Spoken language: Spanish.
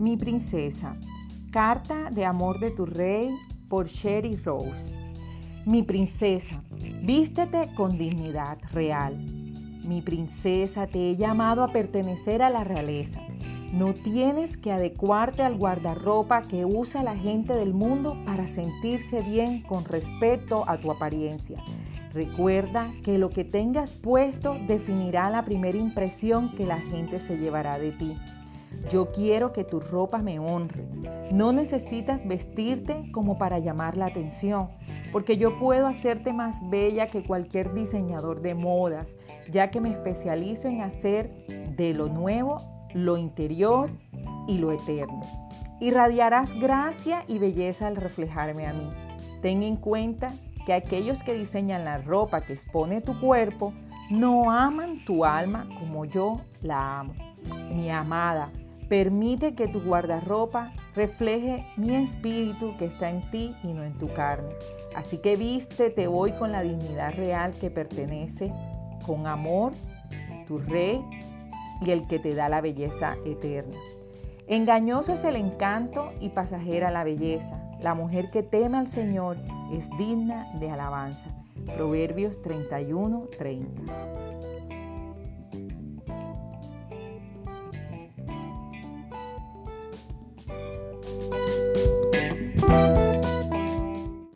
Mi princesa, carta de amor de tu rey por Sherry Rose. Mi princesa, vístete con dignidad real. Mi princesa, te he llamado a pertenecer a la realeza. No tienes que adecuarte al guardarropa que usa la gente del mundo para sentirse bien con respecto a tu apariencia. Recuerda que lo que tengas puesto definirá la primera impresión que la gente se llevará de ti. Yo quiero que tu ropa me honre. No necesitas vestirte como para llamar la atención, porque yo puedo hacerte más bella que cualquier diseñador de modas, ya que me especializo en hacer de lo nuevo lo interior y lo eterno. Irradiarás gracia y belleza al reflejarme a mí. Ten en cuenta que aquellos que diseñan la ropa que expone tu cuerpo no aman tu alma como yo la amo. Mi amada, permite que tu guardarropa refleje mi espíritu que está en ti y no en tu carne. Así que vístete hoy con la dignidad real que pertenece con amor, tu rey y el que te da la belleza eterna. Engañoso es el encanto y pasajera la belleza. La mujer que teme al Señor es digna de alabanza. Proverbios 31, 30.